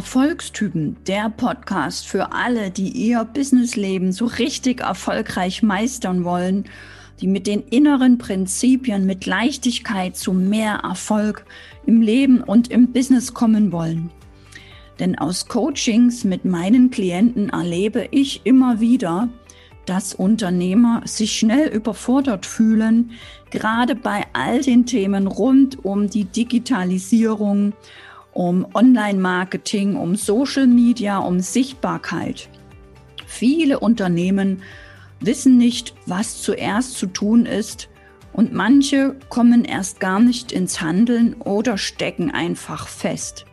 Erfolgstypen, der Podcast für alle, die ihr Businessleben so richtig erfolgreich meistern wollen, die mit den inneren Prinzipien, mit Leichtigkeit zu mehr Erfolg im Leben und im Business kommen wollen. Denn aus Coachings mit meinen Klienten erlebe ich immer wieder, dass Unternehmer sich schnell überfordert fühlen, gerade bei all den Themen rund um die Digitalisierung um Online-Marketing, um Social Media, um Sichtbarkeit. Viele Unternehmen wissen nicht, was zuerst zu tun ist und manche kommen erst gar nicht ins Handeln oder stecken einfach fest.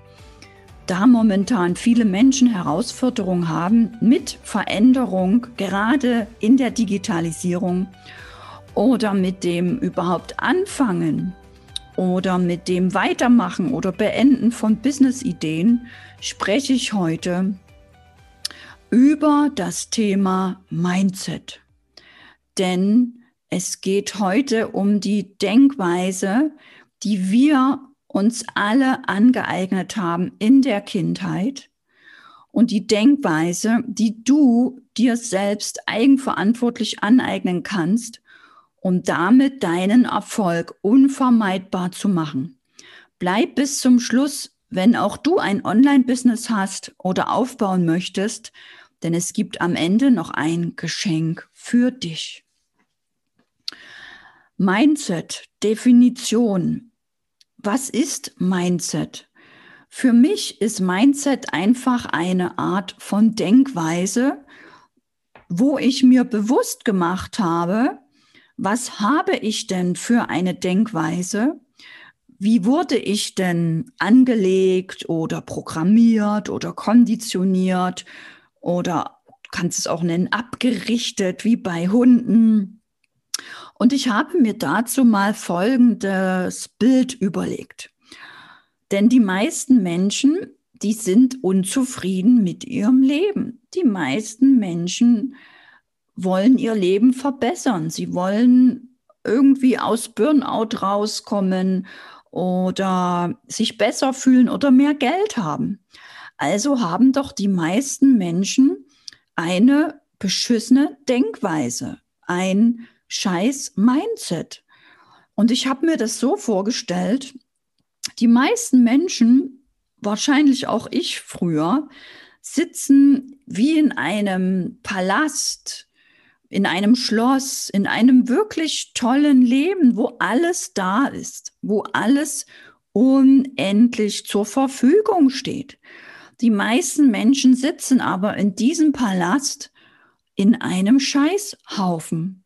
Da momentan viele Menschen Herausforderungen haben mit Veränderung, gerade in der Digitalisierung oder mit dem überhaupt anfangen, oder mit dem Weitermachen oder Beenden von Business-Ideen spreche ich heute über das Thema Mindset. Denn es geht heute um die Denkweise, die wir uns alle angeeignet haben in der Kindheit und die Denkweise, die du dir selbst eigenverantwortlich aneignen kannst um damit deinen Erfolg unvermeidbar zu machen. Bleib bis zum Schluss, wenn auch du ein Online-Business hast oder aufbauen möchtest, denn es gibt am Ende noch ein Geschenk für dich. Mindset, Definition. Was ist Mindset? Für mich ist Mindset einfach eine Art von Denkweise, wo ich mir bewusst gemacht habe, was habe ich denn für eine Denkweise? Wie wurde ich denn angelegt oder programmiert oder konditioniert oder kannst es auch nennen, abgerichtet wie bei Hunden? Und ich habe mir dazu mal folgendes Bild überlegt. Denn die meisten Menschen, die sind unzufrieden mit ihrem Leben. Die meisten Menschen wollen ihr Leben verbessern. Sie wollen irgendwie aus Burnout rauskommen oder sich besser fühlen oder mehr Geld haben. Also haben doch die meisten Menschen eine beschissene Denkweise, ein scheiß Mindset. Und ich habe mir das so vorgestellt, die meisten Menschen, wahrscheinlich auch ich früher, sitzen wie in einem Palast in einem Schloss, in einem wirklich tollen Leben, wo alles da ist, wo alles unendlich zur Verfügung steht. Die meisten Menschen sitzen aber in diesem Palast in einem Scheißhaufen.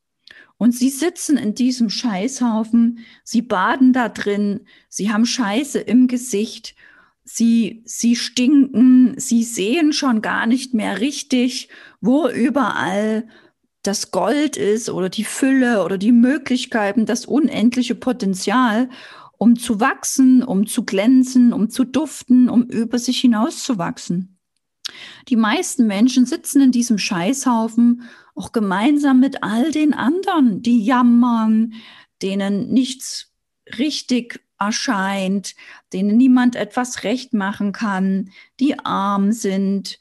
Und sie sitzen in diesem Scheißhaufen, sie baden da drin, sie haben Scheiße im Gesicht, sie, sie stinken, sie sehen schon gar nicht mehr richtig, wo überall das Gold ist oder die Fülle oder die Möglichkeiten, das unendliche Potenzial, um zu wachsen, um zu glänzen, um zu duften, um über sich hinaus zu wachsen. Die meisten Menschen sitzen in diesem Scheißhaufen auch gemeinsam mit all den anderen, die jammern, denen nichts richtig erscheint, denen niemand etwas recht machen kann, die arm sind,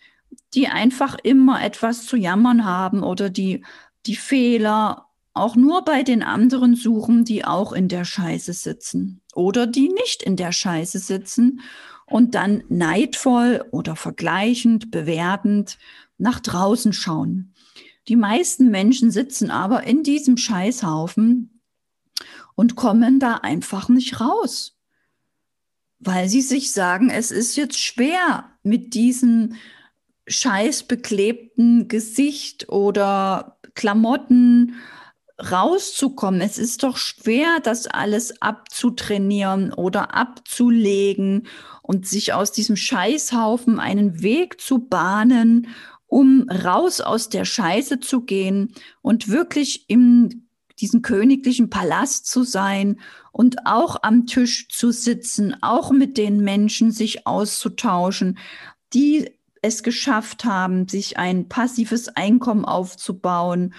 die einfach immer etwas zu jammern haben oder die die Fehler auch nur bei den anderen suchen, die auch in der Scheiße sitzen oder die nicht in der Scheiße sitzen und dann neidvoll oder vergleichend, bewertend nach draußen schauen. Die meisten Menschen sitzen aber in diesem Scheißhaufen und kommen da einfach nicht raus, weil sie sich sagen, es ist jetzt schwer mit diesem scheißbeklebten Gesicht oder Klamotten rauszukommen. Es ist doch schwer, das alles abzutrainieren oder abzulegen und sich aus diesem Scheißhaufen einen Weg zu bahnen, um raus aus der Scheiße zu gehen und wirklich in diesen königlichen Palast zu sein und auch am Tisch zu sitzen, auch mit den Menschen sich auszutauschen, die es geschafft haben, sich ein passives Einkommen aufzubauen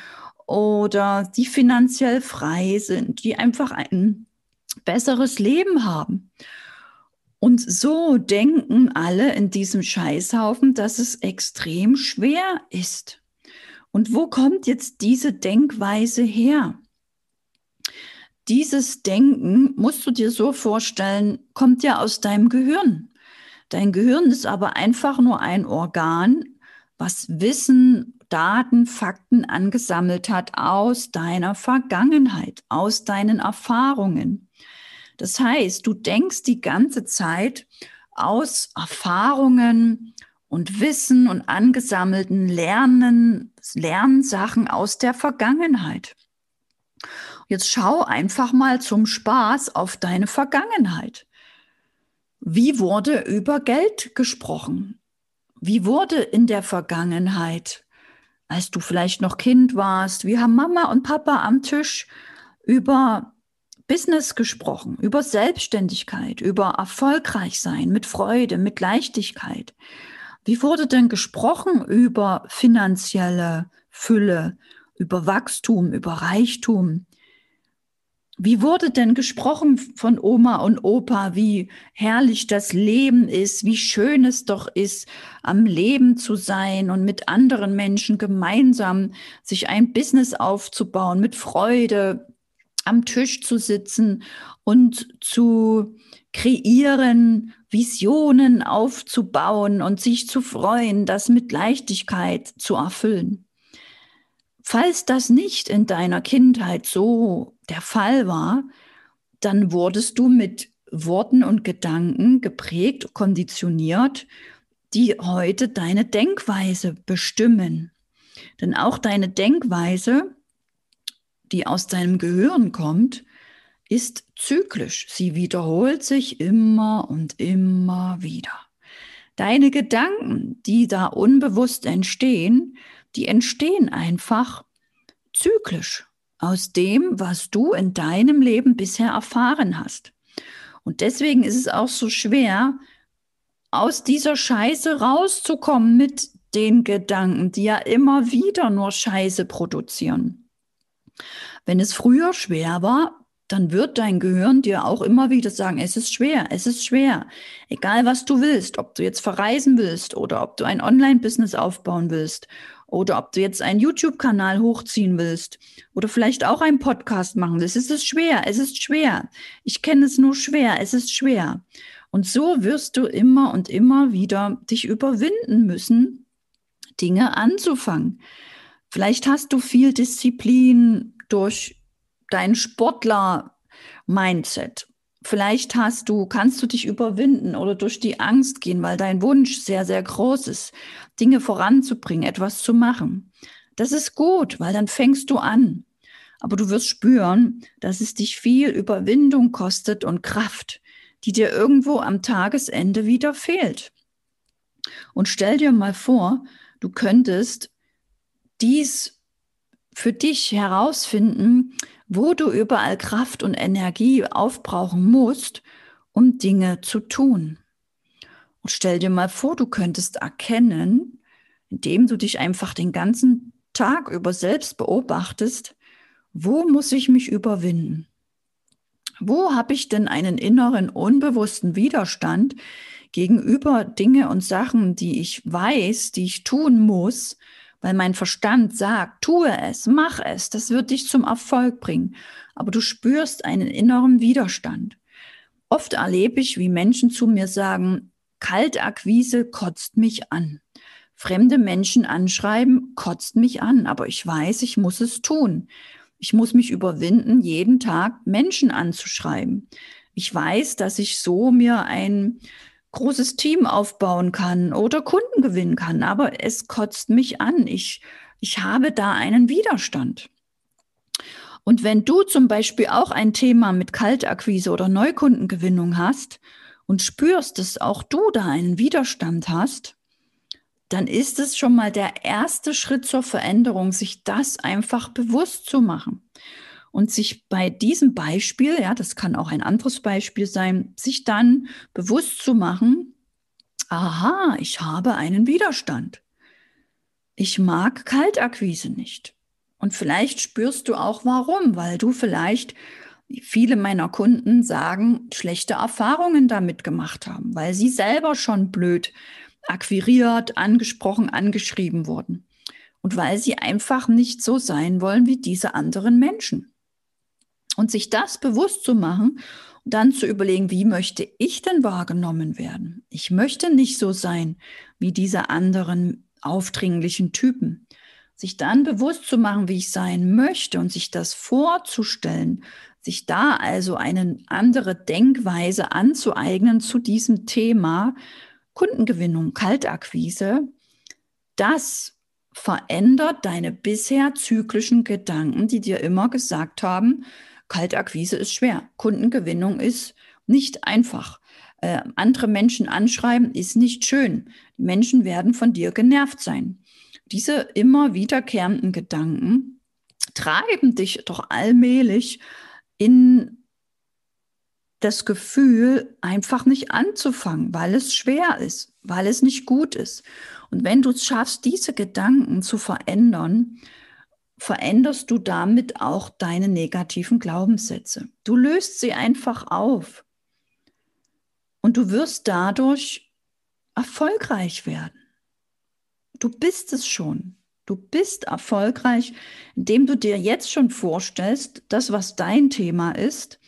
oder die finanziell frei sind, die einfach ein besseres Leben haben. Und so denken alle in diesem Scheißhaufen, dass es extrem schwer ist. Und wo kommt jetzt diese Denkweise her? Dieses Denken, musst du dir so vorstellen, kommt ja aus deinem Gehirn. Dein Gehirn ist aber einfach nur ein Organ, was Wissen, Daten, Fakten angesammelt hat aus deiner Vergangenheit, aus deinen Erfahrungen. Das heißt, du denkst die ganze Zeit aus Erfahrungen und Wissen und angesammelten Lernen, Lernsachen aus der Vergangenheit. Jetzt schau einfach mal zum Spaß auf deine Vergangenheit. Wie wurde über Geld gesprochen? Wie wurde in der Vergangenheit, als du vielleicht noch Kind warst, wie haben Mama und Papa am Tisch über Business gesprochen, über Selbstständigkeit, über erfolgreich sein, mit Freude, mit Leichtigkeit. Wie wurde denn gesprochen über finanzielle Fülle, über Wachstum, über Reichtum? Wie wurde denn gesprochen von Oma und Opa, wie herrlich das Leben ist, wie schön es doch ist, am Leben zu sein und mit anderen Menschen gemeinsam sich ein Business aufzubauen, mit Freude, am Tisch zu sitzen und zu kreieren, Visionen aufzubauen und sich zu freuen, das mit Leichtigkeit zu erfüllen. Falls das nicht in deiner Kindheit so der Fall war, dann wurdest du mit Worten und Gedanken geprägt, konditioniert, die heute deine Denkweise bestimmen. Denn auch deine Denkweise die aus deinem Gehirn kommt, ist zyklisch. Sie wiederholt sich immer und immer wieder. Deine Gedanken, die da unbewusst entstehen, die entstehen einfach zyklisch aus dem, was du in deinem Leben bisher erfahren hast. Und deswegen ist es auch so schwer, aus dieser Scheiße rauszukommen mit den Gedanken, die ja immer wieder nur Scheiße produzieren. Wenn es früher schwer war, dann wird dein Gehirn dir auch immer wieder sagen, es ist schwer, es ist schwer. Egal was du willst, ob du jetzt verreisen willst oder ob du ein Online-Business aufbauen willst oder ob du jetzt einen YouTube-Kanal hochziehen willst oder vielleicht auch einen Podcast machen willst. Es ist schwer, es ist schwer. Ich kenne es nur schwer, es ist schwer. Und so wirst du immer und immer wieder dich überwinden müssen, Dinge anzufangen. Vielleicht hast du viel Disziplin durch dein Sportler-Mindset. Vielleicht hast du, kannst du dich überwinden oder durch die Angst gehen, weil dein Wunsch sehr, sehr groß ist, Dinge voranzubringen, etwas zu machen. Das ist gut, weil dann fängst du an. Aber du wirst spüren, dass es dich viel Überwindung kostet und Kraft, die dir irgendwo am Tagesende wieder fehlt. Und stell dir mal vor, du könntest dies für dich herausfinden, wo du überall Kraft und Energie aufbrauchen musst, um Dinge zu tun. Und stell dir mal vor, du könntest erkennen, indem du dich einfach den ganzen Tag über selbst beobachtest, wo muss ich mich überwinden? Wo habe ich denn einen inneren unbewussten Widerstand gegenüber Dinge und Sachen, die ich weiß, die ich tun muss, weil mein Verstand sagt, tue es, mach es, das wird dich zum Erfolg bringen. Aber du spürst einen inneren Widerstand. Oft erlebe ich, wie Menschen zu mir sagen, Kaltakquise kotzt mich an. Fremde Menschen anschreiben kotzt mich an, aber ich weiß, ich muss es tun. Ich muss mich überwinden, jeden Tag Menschen anzuschreiben. Ich weiß, dass ich so mir ein großes Team aufbauen kann oder Kunden gewinnen kann, aber es kotzt mich an. Ich, ich habe da einen Widerstand. Und wenn du zum Beispiel auch ein Thema mit Kaltakquise oder Neukundengewinnung hast und spürst, dass auch du da einen Widerstand hast, dann ist es schon mal der erste Schritt zur Veränderung, sich das einfach bewusst zu machen und sich bei diesem Beispiel, ja, das kann auch ein anderes Beispiel sein, sich dann bewusst zu machen, aha, ich habe einen Widerstand. Ich mag Kaltakquise nicht. Und vielleicht spürst du auch warum, weil du vielleicht viele meiner Kunden sagen, schlechte Erfahrungen damit gemacht haben, weil sie selber schon blöd akquiriert, angesprochen, angeschrieben wurden. Und weil sie einfach nicht so sein wollen wie diese anderen Menschen. Und sich das bewusst zu machen dann zu überlegen, wie möchte ich denn wahrgenommen werden? Ich möchte nicht so sein wie diese anderen aufdringlichen Typen. Sich dann bewusst zu machen, wie ich sein möchte und sich das vorzustellen, sich da also eine andere Denkweise anzueignen zu diesem Thema Kundengewinnung, Kaltakquise, das verändert deine bisher zyklischen Gedanken, die dir immer gesagt haben, Kaltakquise ist schwer, Kundengewinnung ist nicht einfach. Äh, andere Menschen anschreiben ist nicht schön. Die Menschen werden von dir genervt sein. Diese immer wiederkehrenden Gedanken treiben dich doch allmählich in das Gefühl, einfach nicht anzufangen, weil es schwer ist, weil es nicht gut ist. Und wenn du es schaffst, diese Gedanken zu verändern, veränderst du damit auch deine negativen Glaubenssätze. Du löst sie einfach auf. Und du wirst dadurch erfolgreich werden. Du bist es schon. Du bist erfolgreich, indem du dir jetzt schon vorstellst, das, was dein Thema ist,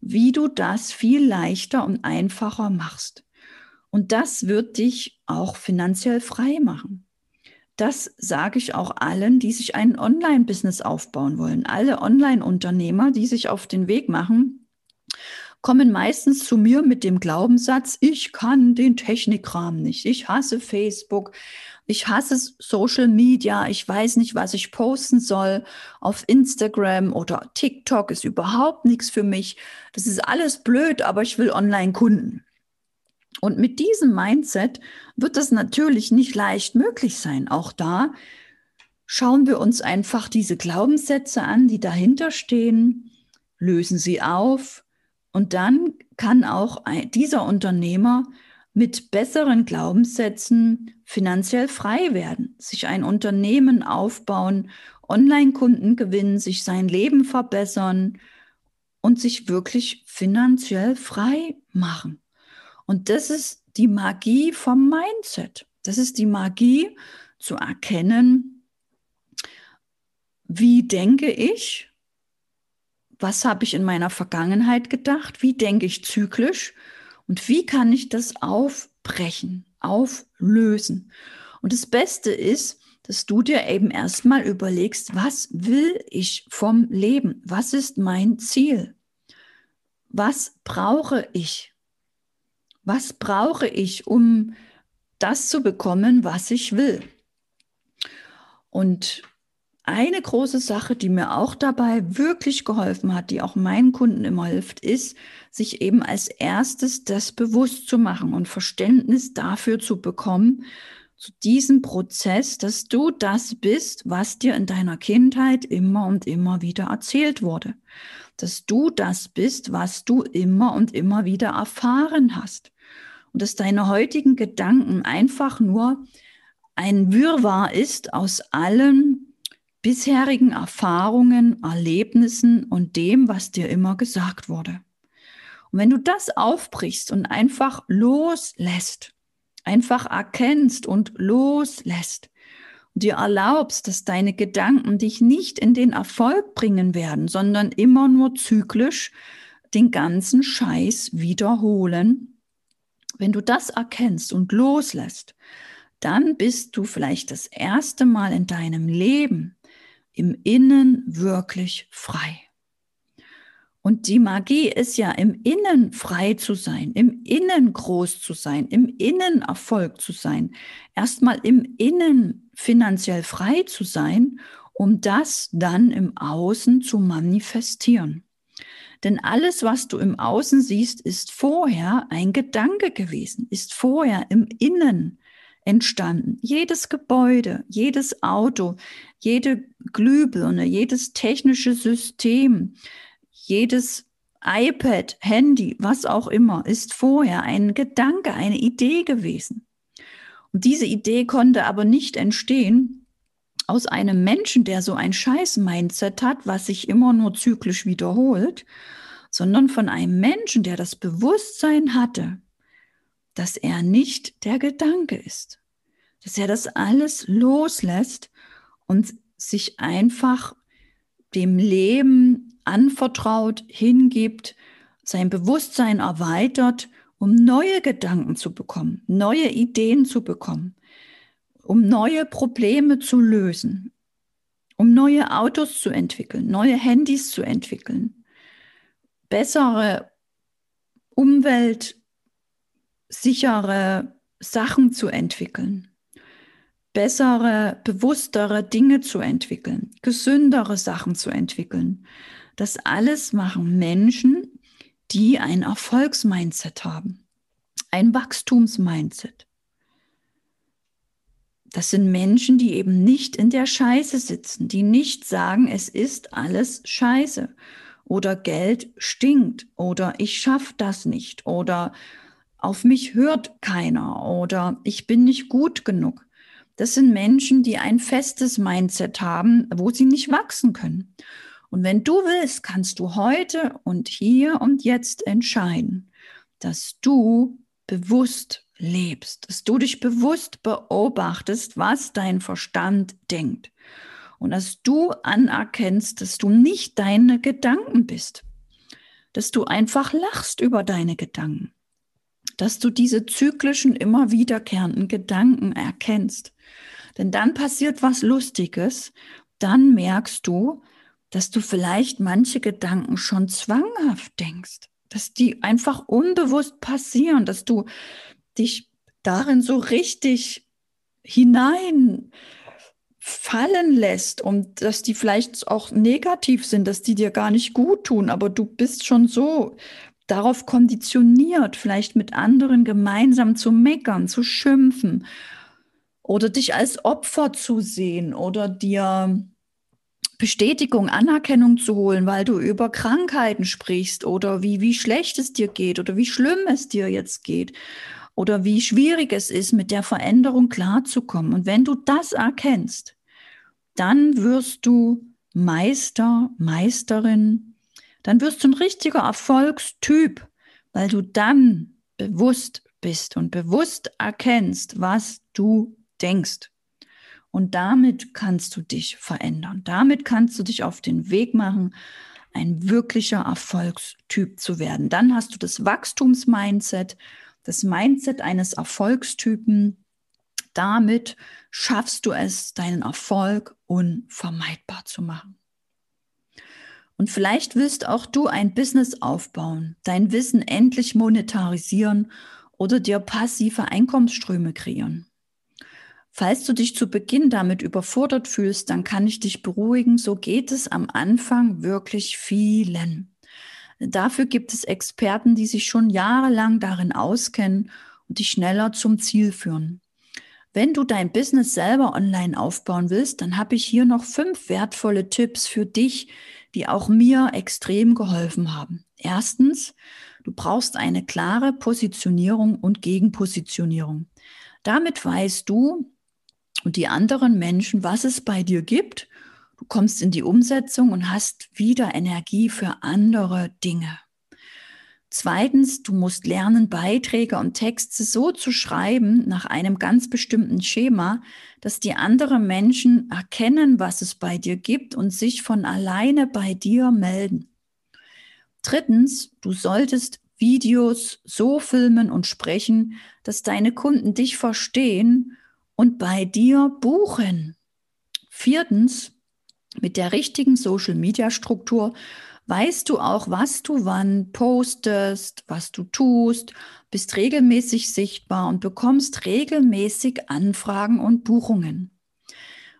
wie du das viel leichter und einfacher machst. Und das wird dich auch finanziell frei machen. Das sage ich auch allen, die sich ein Online-Business aufbauen wollen. Alle Online-Unternehmer, die sich auf den Weg machen, kommen meistens zu mir mit dem Glaubenssatz, ich kann den Technikrahmen nicht. Ich hasse Facebook. Ich hasse Social Media. Ich weiß nicht, was ich posten soll. Auf Instagram oder TikTok ist überhaupt nichts für mich. Das ist alles blöd, aber ich will Online-Kunden. Und mit diesem Mindset wird das natürlich nicht leicht möglich sein. Auch da schauen wir uns einfach diese Glaubenssätze an, die dahinter stehen, lösen sie auf und dann kann auch dieser Unternehmer mit besseren Glaubenssätzen finanziell frei werden, sich ein Unternehmen aufbauen, Online-Kunden gewinnen, sich sein Leben verbessern und sich wirklich finanziell frei machen. Und das ist die Magie vom Mindset. Das ist die Magie zu erkennen, wie denke ich, was habe ich in meiner Vergangenheit gedacht, wie denke ich zyklisch und wie kann ich das aufbrechen, auflösen. Und das Beste ist, dass du dir eben erstmal überlegst, was will ich vom Leben? Was ist mein Ziel? Was brauche ich? Was brauche ich, um das zu bekommen, was ich will? Und eine große Sache, die mir auch dabei wirklich geholfen hat, die auch meinen Kunden immer hilft, ist, sich eben als erstes das bewusst zu machen und Verständnis dafür zu bekommen, zu diesem Prozess, dass du das bist, was dir in deiner Kindheit immer und immer wieder erzählt wurde. Dass du das bist, was du immer und immer wieder erfahren hast und dass deine heutigen Gedanken einfach nur ein Wirrwarr ist aus allen bisherigen Erfahrungen, Erlebnissen und dem, was dir immer gesagt wurde. Und wenn du das aufbrichst und einfach loslässt, einfach erkennst und loslässt und dir erlaubst, dass deine Gedanken dich nicht in den Erfolg bringen werden, sondern immer nur zyklisch den ganzen Scheiß wiederholen, wenn du das erkennst und loslässt, dann bist du vielleicht das erste Mal in deinem Leben im Innen wirklich frei. Und die Magie ist ja im Innen frei zu sein, im Innen groß zu sein, im Innen Erfolg zu sein, erstmal im Innen finanziell frei zu sein, um das dann im Außen zu manifestieren. Denn alles, was du im Außen siehst, ist vorher ein Gedanke gewesen, ist vorher im Innen entstanden. Jedes Gebäude, jedes Auto, jede Glühbirne, jedes technische System, jedes iPad, Handy, was auch immer, ist vorher ein Gedanke, eine Idee gewesen. Und diese Idee konnte aber nicht entstehen aus einem Menschen, der so ein Scheiß-Mindset hat, was sich immer nur zyklisch wiederholt, sondern von einem Menschen, der das Bewusstsein hatte, dass er nicht der Gedanke ist, dass er das alles loslässt und sich einfach dem Leben anvertraut, hingibt, sein Bewusstsein erweitert, um neue Gedanken zu bekommen, neue Ideen zu bekommen, um neue Probleme zu lösen, um neue Autos zu entwickeln, neue Handys zu entwickeln, bessere umweltsichere Sachen zu entwickeln, bessere, bewusstere Dinge zu entwickeln, gesündere Sachen zu entwickeln. Das alles machen Menschen, die ein Erfolgsmindset haben, ein Wachstumsmindset. Das sind Menschen, die eben nicht in der Scheiße sitzen, die nicht sagen, es ist alles Scheiße oder Geld stinkt oder ich schaffe das nicht oder auf mich hört keiner oder ich bin nicht gut genug. Das sind Menschen, die ein festes Mindset haben, wo sie nicht wachsen können. Und wenn du willst, kannst du heute und hier und jetzt entscheiden, dass du bewusst lebst, dass du dich bewusst beobachtest, was dein Verstand denkt. Und dass du anerkennst, dass du nicht deine Gedanken bist, dass du einfach lachst über deine Gedanken, dass du diese zyklischen, immer wiederkehrenden Gedanken erkennst. Denn dann passiert was Lustiges, dann merkst du, dass du vielleicht manche Gedanken schon zwanghaft denkst, dass die einfach unbewusst passieren, dass du dich darin so richtig hinein fallen lässt und dass die vielleicht auch negativ sind, dass die dir gar nicht gut tun, aber du bist schon so darauf konditioniert, vielleicht mit anderen gemeinsam zu meckern, zu schimpfen oder dich als Opfer zu sehen oder dir Bestätigung, Anerkennung zu holen, weil du über Krankheiten sprichst oder wie, wie schlecht es dir geht oder wie schlimm es dir jetzt geht oder wie schwierig es ist, mit der Veränderung klarzukommen. Und wenn du das erkennst, dann wirst du Meister, Meisterin, dann wirst du ein richtiger Erfolgstyp, weil du dann bewusst bist und bewusst erkennst, was du denkst. Und damit kannst du dich verändern. Damit kannst du dich auf den Weg machen, ein wirklicher Erfolgstyp zu werden. Dann hast du das Wachstumsmindset das Mindset eines Erfolgstypen. Damit schaffst du es, deinen Erfolg unvermeidbar zu machen. Und vielleicht willst auch du ein Business aufbauen, dein Wissen endlich monetarisieren oder dir passive Einkommensströme kreieren. Falls du dich zu Beginn damit überfordert fühlst, dann kann ich dich beruhigen, so geht es am Anfang wirklich vielen. Dafür gibt es Experten, die sich schon jahrelang darin auskennen und dich schneller zum Ziel führen. Wenn du dein Business selber online aufbauen willst, dann habe ich hier noch fünf wertvolle Tipps für dich, die auch mir extrem geholfen haben. Erstens, du brauchst eine klare Positionierung und Gegenpositionierung. Damit weißt du und die anderen Menschen, was es bei dir gibt Du kommst in die Umsetzung und hast wieder Energie für andere Dinge. Zweitens, du musst lernen, Beiträge und Texte so zu schreiben nach einem ganz bestimmten Schema, dass die anderen Menschen erkennen, was es bei dir gibt und sich von alleine bei dir melden. Drittens, du solltest Videos so filmen und sprechen, dass deine Kunden dich verstehen und bei dir buchen. Viertens, mit der richtigen Social-Media-Struktur weißt du auch, was du wann postest, was du tust, bist regelmäßig sichtbar und bekommst regelmäßig Anfragen und Buchungen.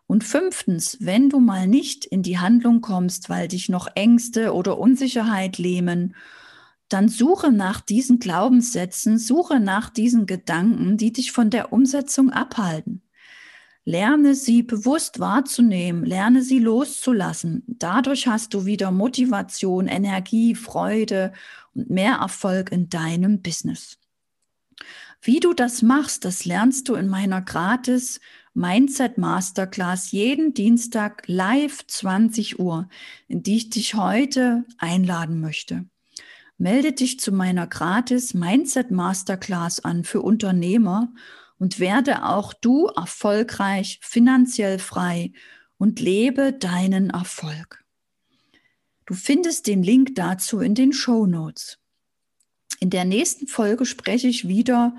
Und fünftens, wenn du mal nicht in die Handlung kommst, weil dich noch Ängste oder Unsicherheit lähmen, dann suche nach diesen Glaubenssätzen, suche nach diesen Gedanken, die dich von der Umsetzung abhalten. Lerne sie bewusst wahrzunehmen, lerne sie loszulassen. Dadurch hast du wieder Motivation, Energie, Freude und mehr Erfolg in deinem Business. Wie du das machst, das lernst du in meiner gratis Mindset Masterclass jeden Dienstag live 20 Uhr, in die ich dich heute einladen möchte. Melde dich zu meiner gratis Mindset Masterclass an für Unternehmer und werde auch du erfolgreich, finanziell frei und lebe deinen Erfolg. Du findest den Link dazu in den Show Notes. In der nächsten Folge spreche ich wieder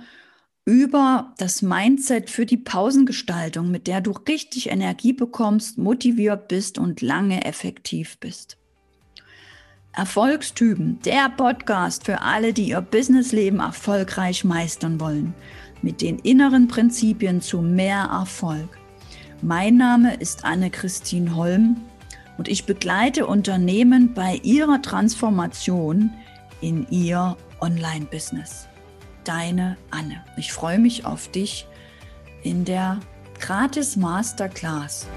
über das Mindset für die Pausengestaltung, mit der du richtig Energie bekommst, motiviert bist und lange effektiv bist. Erfolgstypen, der Podcast für alle, die ihr Businessleben erfolgreich meistern wollen, mit den inneren Prinzipien zu mehr Erfolg. Mein Name ist Anne-Christine Holm und ich begleite Unternehmen bei ihrer Transformation in ihr Online-Business. Deine Anne. Ich freue mich auf dich in der Gratis Masterclass.